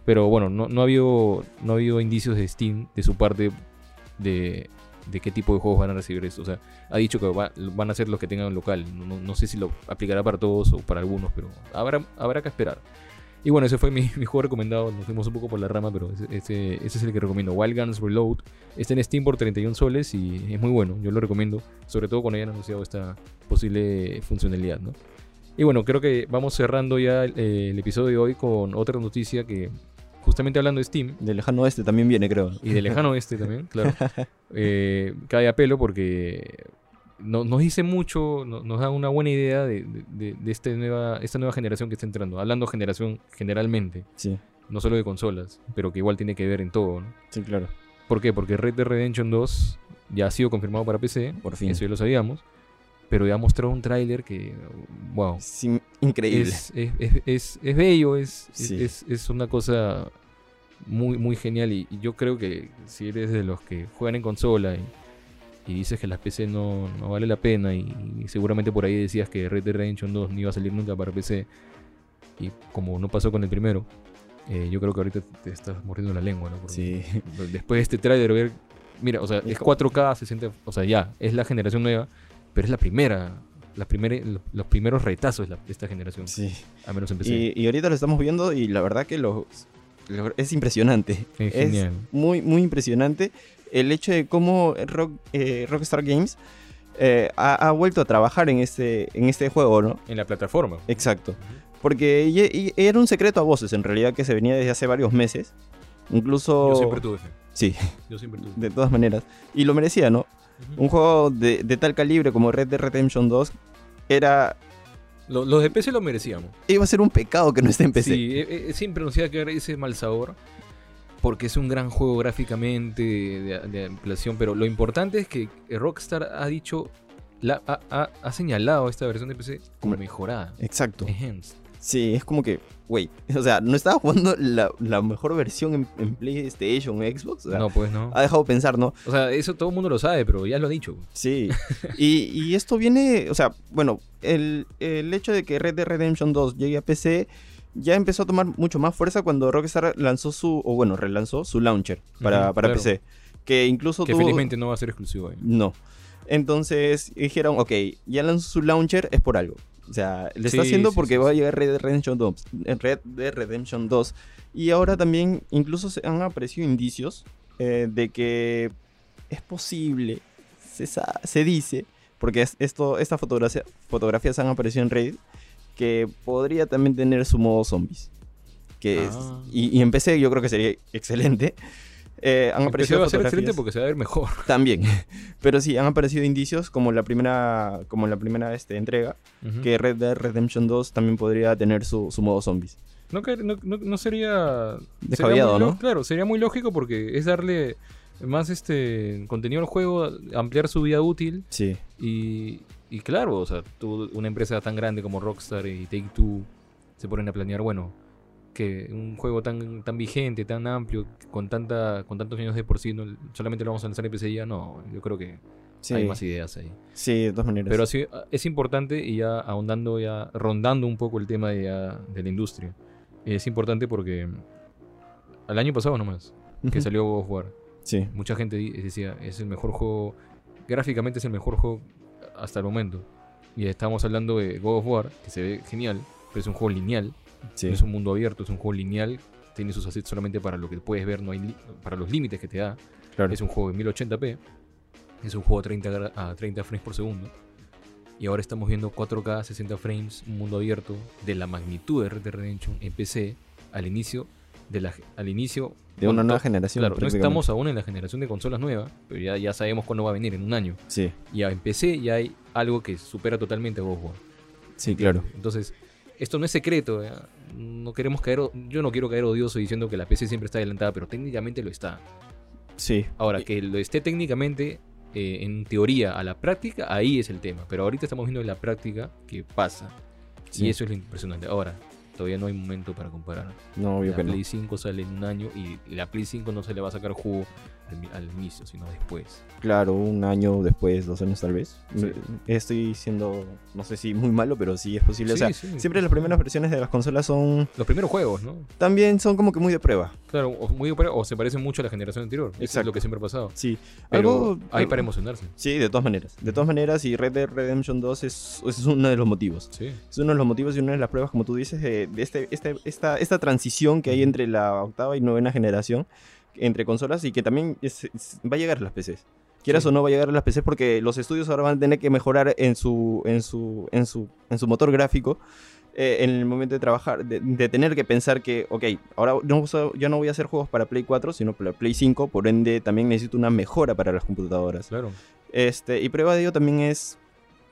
Pero bueno, no, no ha habido, no ha habido indicios de Steam de su parte de, de qué tipo de juegos van a recibir esto. O sea, ha dicho que va- van a ser los que tengan local. No, no- no sé si lo aplicará para todos o para algunos, pero habrá, habrá que esperar. Y bueno, ese fue mi, mi juego recomendado. Nos fuimos un poco por la rama, pero ese, ese- ese es el que recomiendo. Wild Guns Reload. Está en Steam por 31 soles y es muy bueno. Yo lo recomiendo. Sobre todo cuando hayan anunciado esta posible funcionalidad, ¿no? Y bueno, creo que vamos cerrando ya el episodio de hoy con otra noticia que, justamente hablando de Steam, De lejano oeste también viene, creo. y de lejano oeste también, claro. Eh, cae a pelo porque no- nos dice mucho, no- nos da una buena idea de, de- de- este nueva, esta nueva generación que está entrando. Hablando generación generalmente, Sí, no solo de consolas, pero que igual tiene que ver en todo. ¿no? sí, claro. ¿Por qué? Porque Red Dead Redemption 2 ya ha sido confirmado para PC, Por fin. eso ya lo sabíamos, pero ya ha mostrado un tráiler que, wow, Es in- increíble. es, es, es- es- es bello, es, es- Sí. es, es una cosa muy, muy genial. Y, y yo creo que si eres de los que juegan en consola y, y dices que las PC no, no vale la pena, y, y seguramente por ahí decías que Red Dead Redemption 2 no iba a salir nunca para PC, y como no pasó con el primero, eh, yo creo que ahorita te estás mordiendo la lengua, ¿no? Porque Sí. Después de este tráiler, ver. Mira, o sea, es 4K, 60. O sea, ya, es la generación nueva, pero es la primera. Las primera, los primeros retazos de, esta generación. Sí. A menos empecé. Y, y ahorita lo estamos viendo y la verdad que es impresionante. Es genial. muy, muy impresionante el hecho de cómo Rock, eh, Rockstar Games eh, ha, ha vuelto a trabajar en este, en este juego, ¿no? En la plataforma. Exacto. Porque y- era un secreto a voces, en realidad, que se venía desde hace varios meses. Incluso... Yo siempre tuve fe. Sí, Yo siempre tuve. de todas maneras. Y lo merecía, ¿no? Un juego de, de tal calibre como Red Dead Redemption 2 era... Lo- los de PC lo merecíamos. Iba a ser un pecado que no esté en PC. Sí, eh, eh, siempre nos iba a quedar ese mal sabor. Porque es un gran juego gráficamente, de, de ampliación. Pero lo importante es que Rockstar ha dicho. la- ha, ha- ha señalado esta versión de PC como mejorada. Exacto. Enhanced. Sí, es como que, wait, o sea, no estaba jugando la, la mejor versión en, en PlayStation, Xbox. O sea, No, pues no. Ha dejado pensar, ¿no? O sea, eso todo el mundo lo sabe, pero ya lo ha dicho. Sí. y, y esto viene, o sea, bueno, el, el hecho de que Red Dead Redemption 2 llegue a PC ya empezó a tomar mucho más fuerza cuando Rockstar lanzó su, o bueno, relanzó su launcher para, para claro. PC. Que incluso Que tuvo- felizmente no va a ser exclusivo ahí. No. Entonces dijeron, ok, ya lanzó su launcher, es por algo. O sea, le está haciendo sí, porque sí, va a llegar Red Dead Redemption 2. eh, Red Dead Redemption 2. Y ahora también, incluso se han aparecido indicios eh, de que es posible, se, se dice, porque es- esto, estas fotografía- fotografías han aparecido en Reddit, que podría también tener su modo zombies. Que es- Ah. y, PC yo creo que sería excelente. Eh, han aparecido va a ser excelente porque se va a ver mejor. también. Pero sí, han aparecido indicios como la primera, como la primera este, entrega, que Red Dead Redemption 2 también podría tener su, su modo zombies. No, no, no- no sería... Descabellado, sería muy ¿no? Claro, sería muy lógico porque es darle más este contenido al juego, ampliar su vida útil Sí, y, y claro, o sea, tú, una empresa tan grande como Rockstar y Take-Two se ponen a planear, bueno, que un juego tan, tan vigente, tan amplio, con tanta con tantos años de por sí, no- solamente lo vamos a lanzar en PC ya, no, yo creo que sí, hay más ideas ahí. sí, de todas maneras. Pero así, es importante y ya ahondando, ya rondando un poco el tema de, ya- de la industria. Es importante porque al año pasado nomás, que salió God of War, Sí, mucha gente decía, es el mejor juego, gráficamente es el mejor juego hasta el momento. Y estamos hablando de God of War, que se ve genial, pero es un juego lineal, sí. no es un mundo abierto, es un juego lineal, tiene sus assets solamente para lo que puedes ver, no hay para los límites que te da. claro. Es un juego de 1080p. Es un juego a 30, gra- a 30 frames por segundo. Y ahora estamos viendo 4K, 60 frames, un mundo abierto de la magnitud de Red Dead Redemption en PC al inicio. De la, al inicio. De una nueva generación. Claro, no estamos aún en la generación de consolas nuevas, pero ya, ya sabemos cuándo va a venir, en un año. Sí, Y en PC ya hay algo que supera totalmente a God War. sí, claro. Entonces, esto no es secreto. ¿ya? No queremos caer, yo no quiero caer odioso diciendo que la PC siempre está adelantada, pero técnicamente lo está. Sí. Ahora, que lo esté técnicamente, eh, en teoría, a la práctica, ahí es el tema. Pero ahorita estamos viendo en la práctica que pasa. Sí. Y eso es lo impresionante. Ahora, todavía no hay momento para comparar. No, obvio La que no. Play 5 sale en un año y la Play 5 no se le va a sacar jugo al, inicio, sino después. Claro, un año después, dos años tal vez. Sí. Estoy siendo, no sé si muy malo, pero sí es posible. o Sí, sea, sí. siempre las primeras versiones de las consolas son Los primeros juegos, ¿no? también son como que muy de prueba. Claro, o, muy, o se parecen mucho a la generación anterior. Eso es Exacto. lo que siempre ha pasado. Sí. Pero Algo- hay para emocionarse. Sí, de todas maneras. De todas maneras, y Red Dead Redemption 2 es, es uno de los motivos. Sí. Es uno de los motivos y una de las pruebas, como tú dices, de, de este, este- esta, esta transición que hay entre la octava y novena generación, entre consolas, y que también es- es- va a llegar a las PCs. Quieras Sí. o no, va a llegar a las PCs porque los estudios ahora van a tener que mejorar en su, en su, en su, en su motor gráfico. eh, en el momento de trabajar, de, de tener que pensar que, ok, ahora no, ya no voy a hacer juegos para Play 4, sino para Play 5, por ende también necesito una mejora para las computadoras. Claro. Este, y prueba de ello también es,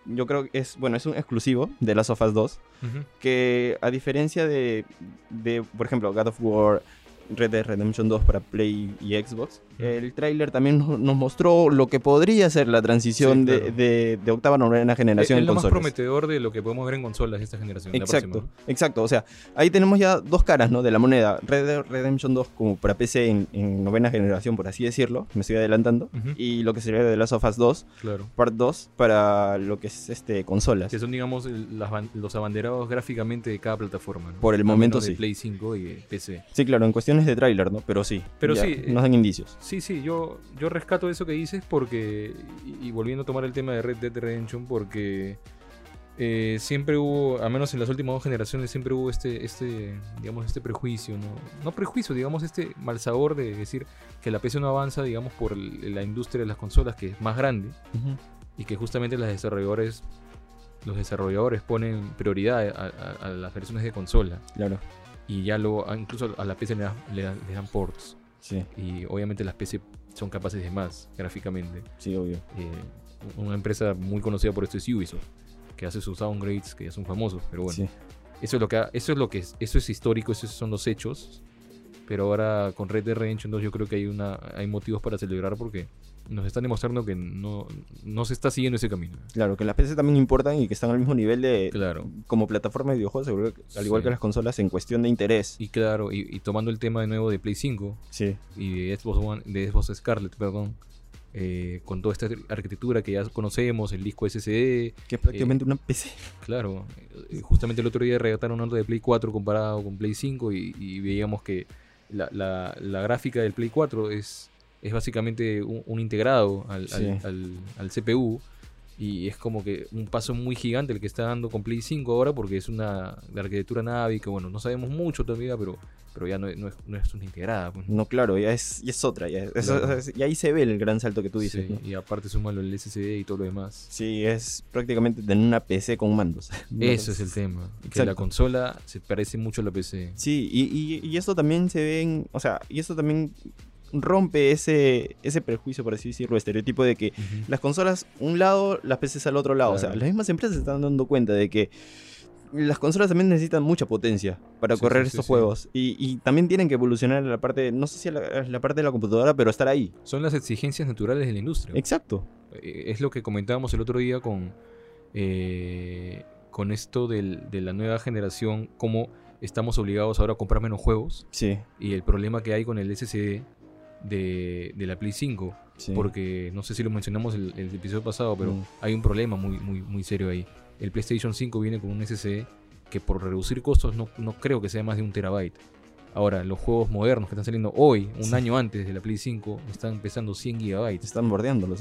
yo creo que es, bueno, es un exclusivo de Last of Us 2, Ujú. que a diferencia de, de, por ejemplo, God of War, Red Dead Redemption 2 para Play y Xbox, el tráiler también nos mostró lo que podría ser la transición Sí, de- claro. de, de octava a novena generación es en lo más prometedor de lo que podemos ver en consolas de esta generación. Exacto, exacto. O sea, ahí tenemos ya dos caras, ¿no? De la moneda. Red Dead Redemption 2 como para PC en, en novena generación, por así decirlo. Me estoy adelantando. Y lo que sería de Last of Us 2, ¿no? Claro. Part 2, para lo que es este consolas. Que son, digamos, el- las ban- los abanderados gráficamente de cada plataforma. ¿no? Por el momento, de sí. Play 5 y de PC. Sí, claro, en cuestiones de tráiler, ¿no? Pero sí. Pero sí, eh, Nos dan indicios. Sí, sí, yo, yo rescato eso que dices porque, y, y volviendo a tomar el tema de Red Dead Redemption, porque eh, siempre hubo, al menos en las últimas dos generaciones, siempre hubo este, este, digamos, este prejuicio, ¿no? No prejuicio, digamos, este mal sabor de decir que la PC no avanza, digamos, por el- la industria de las consolas, que es más grande, y que justamente los desarrolladores, los desarrolladores ponen prioridad a, a- a las versiones de consola, Claro. y ya lo, a- incluso a la PC le, da- le dan ports Sí, y obviamente las PC son capaces de más gráficamente. sí, obvio. Eh, una empresa muy conocida por esto es Ubisoft, que hace sus downgrades que ya son famosos, pero bueno, Sí. eso es lo que ha- eso es lo que es, eso es histórico, esos son los hechos. Pero ahora con Red Dead Redemption 2 yo creo que hay una hay motivos para celebrar porque nos están demostrando que no, no se está siguiendo ese camino. Claro, que las PC también importan y que están al mismo nivel de. Claro. Como plataforma de videojuegos, seguro que- al igual Sí. que las consolas, en cuestión de interés. Y claro, y, y tomando el tema de nuevo de Play 5 Sí. y de Xbox One, de Xbox Scarlet, perdón, eh, con toda esta arquitectura que ya conocemos, el disco SSD, Que es prácticamente una PC. Claro, eh, justamente el otro día redactaron un de Play 4 comparado con Play 5 y, y veíamos que la, la- la gráfica del Play 4 es, es básicamente un, un integrado al, al- Sí. al- al CPU y es como que un paso muy gigante el que está dando con Play 5 ahora porque es una de arquitectura Navi que bueno, no sabemos mucho todavía, pero, pero ya no, es- no es, no es una integrada. pues. No, claro, ya es, ya es otra. Ya es- Claro. es- y ahí se ve el gran salto que tú dices. Sí, ¿no? Y aparte súmalo el SSD y todo lo demás. Sí, es prácticamente tener una PC con mandos. Eso es el tema, que la consola se parece mucho a la PC. Sí, y, y, y esto también se ve en, o sea, y esto también rompe ese, ese prejuicio, por así decirlo, estereotipo de que las consolas un lado, las PCs al otro lado. O sea, las mismas empresas se están dando cuenta de que las consolas también necesitan mucha potencia para Sí, correr sí, estos sí. juegos. Y, y también tienen que evolucionar la parte, no sé si la, la parte de la computadora, pero estar ahí. Son las exigencias naturales de la industria. Exacto. Eh, es lo que comentábamos el otro día con, eh, con esto del- de la nueva generación, cómo estamos obligados ahora a comprar menos juegos Sí, y el problema que hay con el SSD de, de la Play 5. sí. Porque no sé si lo mencionamos el, el episodio pasado, pero Mm. hay un problema muy, muy, muy serio ahí. El PlayStation 5 viene con un SSD que por reducir costos no, no creo que sea más de un terabyte. Ahora, los juegos modernos que están saliendo hoy, un Sí. año antes de la Play 5, están pesando 100 gigabytes. Están bordeando los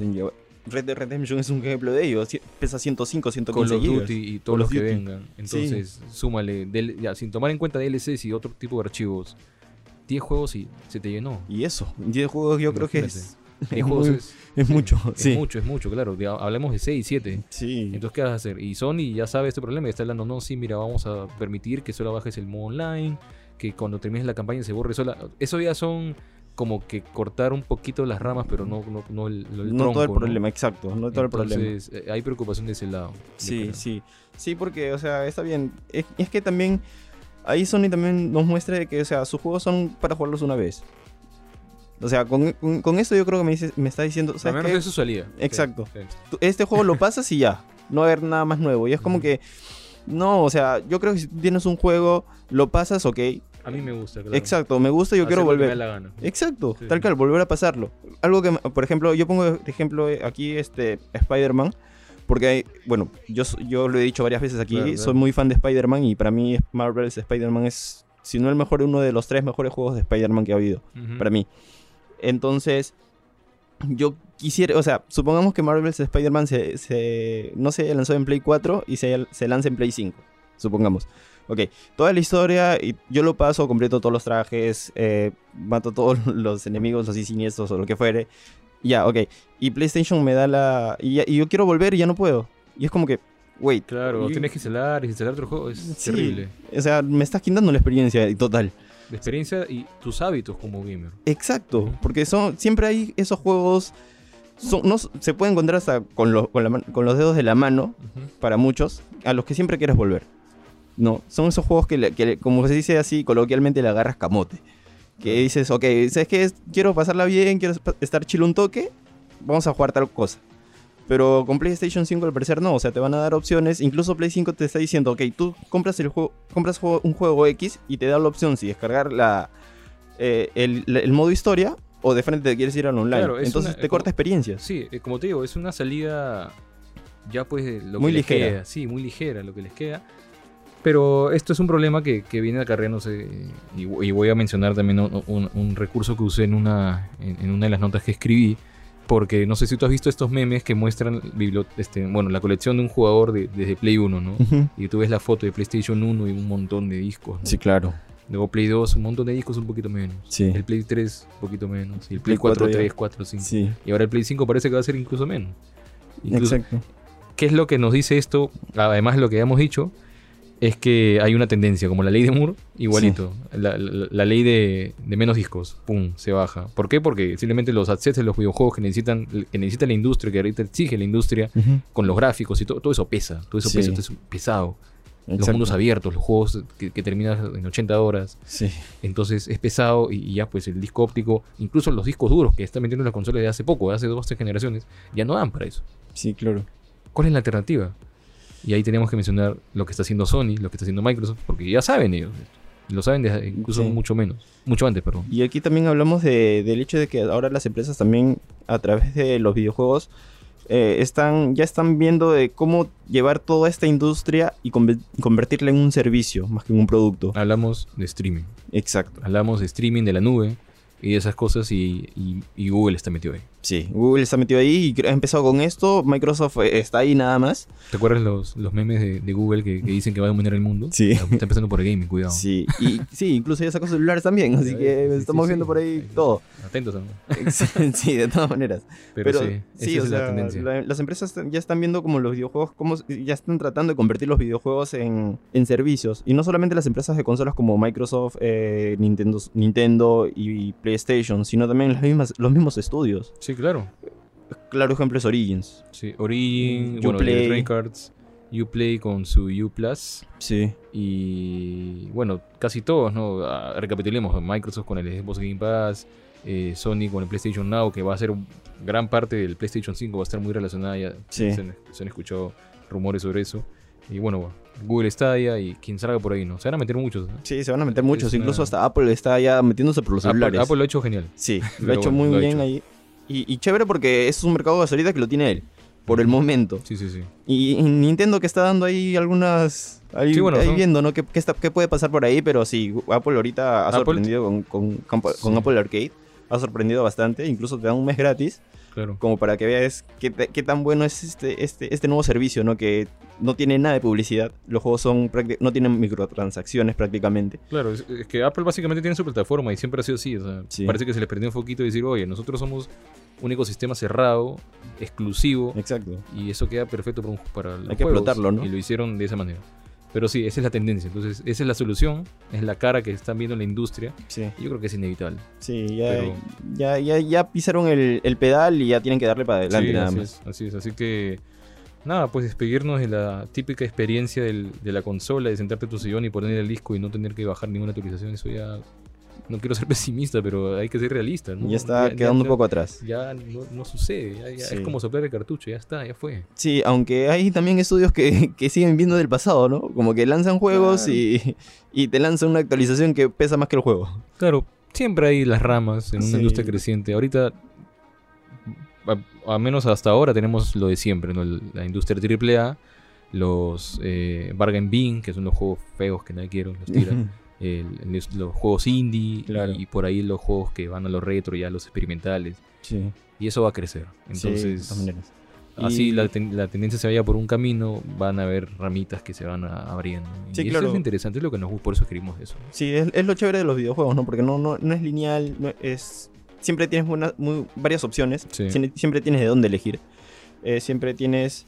Red Dead Redemption es un ejemplo de ello. Pesa 105, Call 115 of gigas. Duty y todos Call los que Duty. vengan. Entonces, súmale, del- ya, sin tomar en cuenta DLCs y otro tipo de archivos, 10 juegos y se te llenó. Y eso, 10 juegos yo creo que es, Imagínate. 10 es juegos muy- es, es mucho. es sí. mucho, es mucho, claro. Hablemos de 6, 7. Sí. Entonces, ¿qué vas a hacer? Y Sony ya sabe este problema y está hablando, no, sí, mira, vamos a permitir que solo bajes el modo online, que cuando termines la campaña se borre sola. Eso ya son como que cortar un poquito las ramas, pero no, no, no el, el no todo el problema, exacto, no todo el problema. Entonces, eh, hay preocupación de ese lado. Sí, sí. Sí, porque, o sea, está bien. Es que también. Ahí Sony también nos muestra que, o sea, sus juegos son para jugarlos una vez. O sea, con, con, con esto yo crro que me, dice- me está diciendo. ¿sabes menos qué? es su salida. Exacto. Sí, sí. Tú- Este juego lo pasas y ya. No va a haber nada más nuevo. Y es como que. No, o sea, yo creo que si tú tienes un juego, lo pasas, ok. A mí me gusta, claro. Exacto, me gusta, yo Hacer quiero que me volver. da la gana. Exacto, Sí, tal cual, volver a pasarlo. Algo que, por ejemplo, yo pongo de ejemplo eh, aquí este Spider-Man, porque hay, bueno, yo, yo lo he dicho varias veces aquí, Claro, claro. soy muy fan de Spider-Man y para mí Marvel's Spider-Man es, si no el mejor, uno de los tres mejores juegos de Spider-Man que ha habido, para mí. Entonces, yo quisiera, o sea, supongamos que Marvel's Spider-Man se, se- no se lanzó en Play 4 y se, se lanza en Play 5, supongamos. Ok, toda la historia, y yo lo paso, completo todos los trajes, eh, mato todos los enemigos, así siniestros o lo que fuere. Ya, ok. Y PlayStation me da la... Y, y yo quiero volver y ya no puedo. Y es como que, wait. Claro, y- tienes que instalar y instalar otro juego. Es Sí, terrible. O sea, me estás quitando la experiencia total. De experiencia y tus hábitos como gamer. Exacto, porque son siempre hay esos juegos... Son, no, se puede encontrar hasta con, los- con, la con los dedos de la mano, para muchos, a los que siempre quieres volver. No, son esos juegos que, le- que le- como se dice así coloquialmente, le agarras camote. Que dices, ok, ¿sabes qué? Quiero pasarla bien, quiero estar chill un toque, vamos a jugar tal cosa. Pero con PlayStation 5 al parecer no, o sea, te van a dar opciones. Incluso Play 5 te está diciendo, ok, tú compras, el juego, compras un juego X y te da la opción si descargar la, eh, el, la- el modo historia o de frente te quieres ir al online. Claro, Entonces una- te corta como- experiencias. Sí, eh, como te digo, es una salida ya pues lo Muy que les ligera. queda. Sí, muy ligera lo que les queda. Pero esto es un problema que, que viene acarreándose y, y voy a mencionar también un, un- un recurso que usé en una, en, en una de las notas que escribí. Porque no sé si tú has visto estos memes que muestran este, bueno, la colección de un jugador de- desde Play 1, ¿no? Ujú. Y tú ves la foto de PlayStation 1 y un montón de discos. ¿no? Sí, claro. Luego Play 2, un montón de discos, un poquito menos. Sí. El Play 3, un poquito menos. Y el Play Play 4, 4 ya. 3, 4, 5. Sí, Y ahora el Play 5 parece que va a ser incluso menos. Incluso, exacto. ¿Qué es lo que nos dice esto? Además de lo que hemos dicho, es que hay una tendencia, como la ley de Moore, igualito. La, la- la ley de, de menos discos, pum, se baja. ¿Por qué? Porque simplemente los assets de los videojuegos que necesitan, que necesita la industria, que ahorita exige la industria, con los gráficos y todo, todo eso pesa. Todo eso Sí. pesa, todo eso es pesado. Los mundos abiertos, los juegos que, que terminan en 80 horas. Sí. Entonces es pesado y, y ya pues el disco óptico, incluso los discos duros que están metiendo en las consolas de hace poco, de hace dos o tres generaciones, ya no dan para eso. Sí, claro. ¿Cuál es la alternativa? Y ahí tenemos que mencionar lo que está haciendo Sony, lo que está haciendo Microsoft, porque ya saben ellos. Lo saben desde incluso Sí. mucho menos. Mucho antes, perdón. Y aquí también hablamos de- del hecho de que ahora las empresas también, a través de los videojuegos, eh, están, ya están viendo de cómo llevar toda esta industria y conver- convertirla en un servicio más que en un producto. Hablamos de streaming. Exacto. Hablamos de streaming de la nube y de esas cosas y, y- y Google está metido ahí. Sí, Google está metido ahí y ha empezado con esto. Microsoft eh, está ahí nada más. ¿Te acuerdas los, los memes de, de Google que, que dicen que va a dominar el mundo? Sí. Está empezando por el gaming, cuidado. Sí, y sí, incluso ya sacó celulares también, así Sí, que sí, estamos sí, viendo por ahí todo. Atentos también. sí, de todas maneras. Pero, Pero, sí, esa o es la tendencia. la- las empresas ya están viendo como los videojuegos, como ya están tratando de convertir los videojuegos en, en servicios. Y no solamente las empresas de consolas como Microsoft, eh, Nintendo, Nintendo y PlayStation, sino también las mismas, los mismos estudios. Sí, claro. Claro ejemplo es Origins. Sí, Origin, Mm, bueno. Electronic Arts, Uplay con su U Plus Sí. y bueno, casi todos, ¿no? Ah, recapitulemos, Microsoft con el Xbox Game Pass, eh, Sony con el PlayStation Now, que va a ser gran parte del PlayStation 5, va a estar muy relacionada, ya Sí. se, han, se han escuchado rumores sobre eso. Y bueno, Google Stadia y quien salga por ahí, ¿no? Se van a meter muchos. Sí, se van a meter muchos. Es Incluso una- hasta Apple está ya metiéndose por los Apple, celulares. Apple lo ha hecho genial. Sí, lo ha hecho bueno, muy lo bien hecho. ahí. Y, y chévere porque es un mercado de gasolina que lo tiene él. Por el momento. Sí, sí, sí. Y, Nintendo que está dando ahí algunas. Ahí, Sí, bueno, ahí son- viendo, ¿no? ¿Qué, qué está- qué puede pasar por ahí? Pero sí, Apple ahorita ha Apple- sorprendido con, con, con- con Sí. Apple Arcade. Ha sorprendido bastante. Incluso te dan un mes gratis. Claro. Como para que veas qué, qué tan bueno es este, este, este nuevo servicio, ¿no? Que no tiene nada de publicidad. Los juegos son no tienen microtransacciones prácticamente. Claro, es, es que Apple básicamente tiene su plataforma y siempre ha sido así. O sea, Sí. parece que se les perdió un poquito y decir, oye, nosotros somos un ecosistema cerrado, exclusivo, Exacto. y eso queda perfecto para, un- para los Hay que juegos, explotarlo, ¿no? Y lo hicieron de esa manera. Pero sí, esa es la tendencia. Entonces, esa es la solución, es la cara que están viendo en la industria. Sí, yo creo que es inevitable. sí, ya, Pero- ya, ya, ya pisaron el, el pedal y ya tienen que darle para adelante Sí, nada así más. es, así es. Así que, nada, pues despedirnos de la típica experiencia del- de la consola, de sentarte en tu sillón y poner el disco y no tener que bajar ninguna actualización. Eso ya. No quiero ser pesimista, pero hay que ser realista. ¿no? Ya está Ya- quedando ya- un poco atrás. Ya no, no sucede. ya- ya Sí. Es como soplar el cartucho, ya está, ya fue. Sí, aunque hay también estudios que, que siguen viendo del pasado, ¿no? Como que lanzan juegos Claro. y, y te lanzan una actualización que pesa más que el juego. Claro, siempre hay las ramas en una Sí. industria creciente. Ahorita, a, a menos hasta ahora, tenemos lo de siempre, ¿no? La industria AAA, los eh, bargain bin, que son los juegos feos que nadie quiere, los tira. El- los juegos indie Claro. y por ahí los juegos que van a los retro, ya los experimentales. Sí, Y eso va a crecer. sí, de Entonces, todas maneras. así Y- la, ten- la tendencia se vaya por un camino, van a haber ramitas que se van a- abriendo. Sí, y claro. eso es interesante, es lo que nos gusta, por eso escribimos eso. Sí, es, es lo chévere de los videojuegos, ¿no? Porque no, no, no es lineal, no es... Siempre tienes una- muy, varias opciones, Sí. siempre, siempre tienes de dónde elegir, Eh, siempre tienes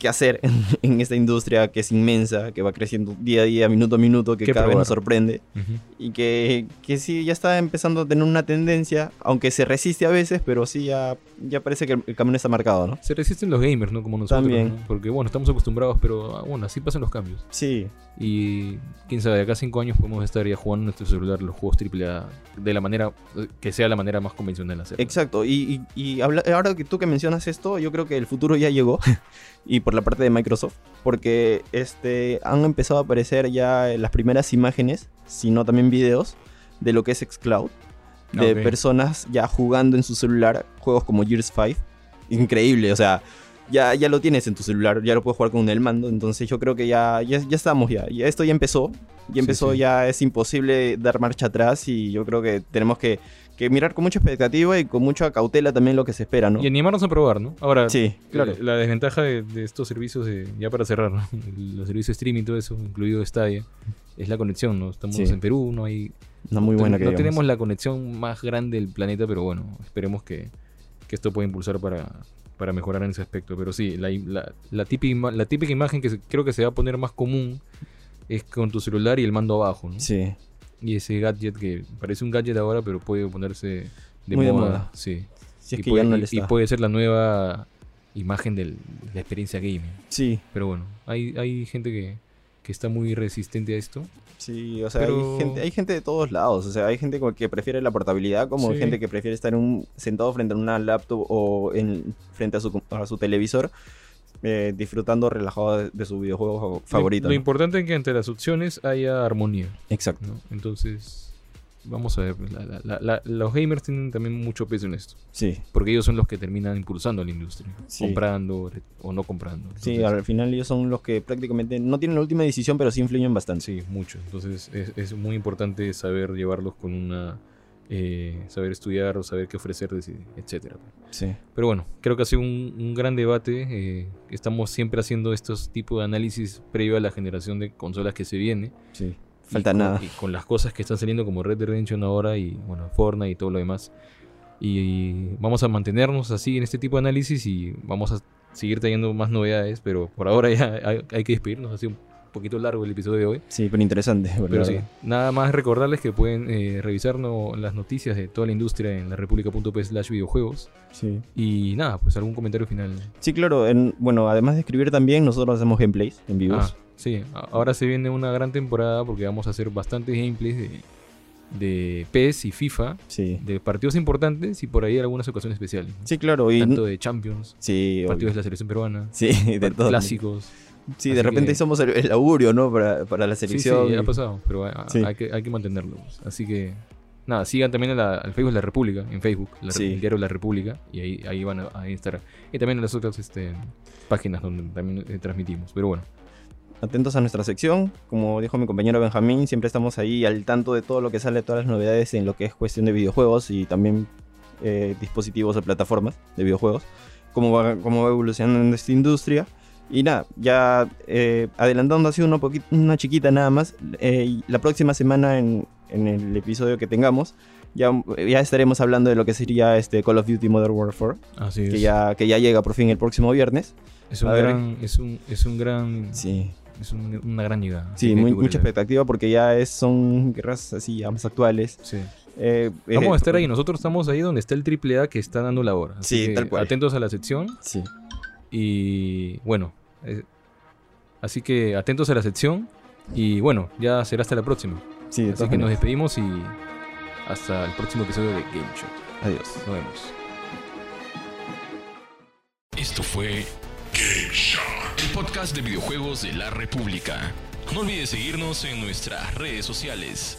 que hacer en, en esta industria que es inmensa, que va creciendo día a día, minuto a minuto, que Qué cada vez nos sorprende. Ujú. y que, que sí ya está empezando a tener una tendencia, aunque se resiste a veces, pero sí ya, ya parece que el, el camino está marcado, ¿no? Se resisten los gamers, ¿no? Como nosotros. También. ¿no? Porque, bueno, estamos acostumbrados, pero ah, bueno, así pasan los cambios. Sí, Y quién sabe, de acá a cinco años podemos estar ya jugando en nuestro celular los juegos AAA de la manera eh, que sea la manera más convencional de hacerlo. exacto. Y, y, y habla- ahora que tú que mencionas esto, yo creo que el futuro ya llegó, y por la parte de Microsoft, porque este, han empezado a aparecer ya las primeras imágenes, si no también videos, de lo que es Xcloud, de personas ya jugando en su celular juegos como Gears 5. Increíble, o sea, ya, ya lo tienes en tu celular, ya lo puedes jugar con el mando, entonces yo creo que ya, ya, ya estamos ya, ya esto ya empezó, ya Sí, empezó, sí. ya es imposible dar marcha atrás y yo creo que tenemos que, que mirar con mucha expectativa y con mucha cautela también lo que se espera, ¿no? Y animarnos a probar, ¿no? Ahora, Sí, claro. eh, la desventaja de, de estos servicios, de- ya para cerrar, ¿no? los servicios de streaming y todo eso, incluido Stadia, es la conexión, ¿no? Estamos Sí. en Perú, no hay... Una muy no buena que No tenemos la conexión más grande del planeta, pero bueno, esperemos que, que esto pueda impulsar para, para mejorar en ese aspecto. Pero sí, la, la, la típica, la típica imagen que creo que se va a poner más común es con tu celular y el mando abajo, ¿no? Sí, Y ese gadget que parece un gadget ahora, pero puede ponerse de Muy de moda. Sí. si es y, que puede, ya no y- le y está. puede ser la nueva imagen de la experiencia gaming. Sí, Pero bueno, hay, hay gente que, que está muy resistente a esto. Sí, o sea, Pero- hay, gente, hay gente de todos lados. O sea, hay gente que prefiere la portabilidad, como Sí. gente que prefiere estar en un, sentado frente a una laptop o en, frente a su, a su televisor, eh, disfrutando relajado de, de su videojuego favorito. Lo, lo ¿no? importante es que entre las opciones haya armonía. Exacto. ¿no? Entonces, vamos a ver. la- la- la- la- los gamers tienen también mucho peso en esto. Sí, Porque ellos son los que terminan impulsando la industria. Sí. Comprando o no comprando. sí, al final ellos son los que prácticamente no tienen la última decisión, pero sí influyen bastante. Sí, mucho. Entonces es, es muy importante saber llevarlos con una... eh, saber estudiar o saber qué ofrecer, etcétera. Sí. Pero bueno, creo que ha sido un, un gran debate. eh, estamos siempre haciendo estos tipos de análisis previo a la generación de consolas que se viene. sí. Y Falta con- nada. Y con las cosas que están saliendo como Red Dead Redemption ahora y bueno, Fortnite y todo lo demás. Y vamos a mantenernos así en este tipo de análisis y vamos a seguir trayendo más novedades, pero por ahora ya hay, hay que despedirnos. Ha sido un poquito largo el episodio de hoy. Sí, pero interesante. Pero sí, nada más recordarles que pueden eh, revisar no- las noticias de toda la industria en la república.p slash videojuegos. Sí. Y nada, pues algún comentario final. Sí, claro. en- bueno, además de escribir también, nosotros hacemos gameplays en vivos. Ah, sí, ahora se viene una gran temporada porque vamos a hacer bastantes gameplays de, de PES y FIFA, Sí. de partidos importantes y por ahí algunas ocasiones especiales. Sí, claro. Y, Tanto de Champions, sí, partidos obvio. de la selección peruana, Sí, de todo. clásicos. Sí, Así de repente que- somos el, el augurio, ¿no? Para, para la Sí, selección. sí, y- ha pasado, pero Sí. hay, que, hay que mantenerlo. pues. Así que, nada, sigan también a la- al Facebook de la República, en Facebook, la, Sí. el diario La República, y ahí, ahí van a, a estar. Y también en las otras este, páginas donde también eh, transmitimos. Pero bueno, Atentos a nuestra sección. Como dijo mi compañero Benjamín, siempre estamos ahí al tanto de todo lo que sale, todas las novedades en lo que es cuestión de videojuegos y también eh, dispositivos o plataformas de videojuegos. Cómo va, cómo va evolucionando esta industria. Y nada, ya eh, adelantando así una, poquit- una chiquita nada más. eh, la próxima semana en, en el episodio que tengamos. Ya, ya estaremos hablando de lo que sería este Call of Duty Modern Warfare, así es. que ya, que ya llega por fin el próximo viernes. es, un a ver. gran, es, un, es un gran Sí, Es un- una gran llegada. Sí, muy- mucha expectativa porque ya es, son guerras así ya más actuales. Sí. Eh, eh, Vamos a estar ahí. Nosotros estamos ahí donde está el AAA que está dando la hora. Así Sí, que tal cual. Atentos a la sección. Sí, Y bueno. Eh, así que atentos a la sección. Y bueno, ya será hasta la próxima. sí, Así que nos despedimos y hasta el próximo episodio de Game Shot. Adiós. Nos vemos. Esto fue Game Shot. el podcast de videojuegos de la República. No olvides seguirnos en nuestras redes sociales.